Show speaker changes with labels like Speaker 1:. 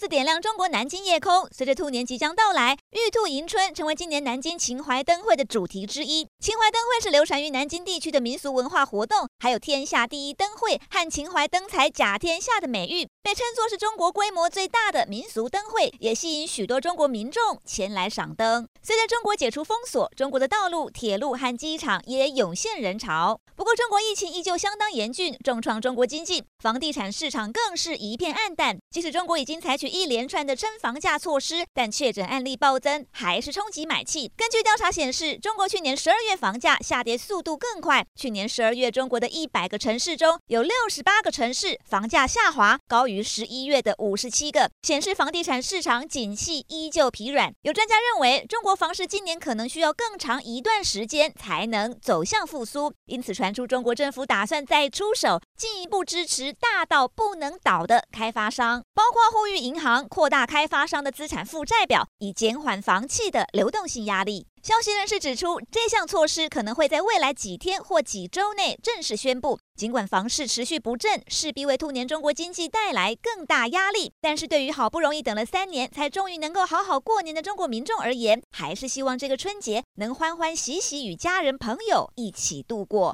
Speaker 1: 大兔子点亮中国南京夜空，随着兔年即将到来，玉兔迎春成为今年南京秦淮灯会的主题之一。秦淮灯会是流传于南京地区的民俗文化活动，还有“天下第一灯会”和“秦淮灯彩甲天下”的美誉，被称作是中国规模最大的民俗灯会，也吸引许多中国民众前来赏灯。随着中国解除封锁，中国的道路、铁路和机场也涌现人潮。不过，中国疫情依旧相当严峻，重创中国经济，房地产市场更是一片暗淡。即使中国已经采取一连串的真房价措施，但确诊案例暴增，还是冲击买气。根据调查显示，中国去年十二月房价下跌速度更快。去年十二月，中国的一百个城市中有六十八个城市房价下滑，高于十一月的五十七个，显示房地产市场景气依旧疲软。有专家认为，中国房市今年可能需要更长一段时间才能走向复苏，因此传出中国政府打算再出手，进一步支持大到不能倒的开发商，包括呼吁银。行扩大开发商的资产负债表，以减缓房企的流动性压力。消息人士指出，这项措施可能会在未来几天或几周内正式宣布。尽管房市持续不振，势必为兔年中国经济带来更大压力，但是对于好不容易等了三年才终于能够好好过年的中国民众而言，还是希望这个春节能欢欢喜喜与家人朋友一起度过。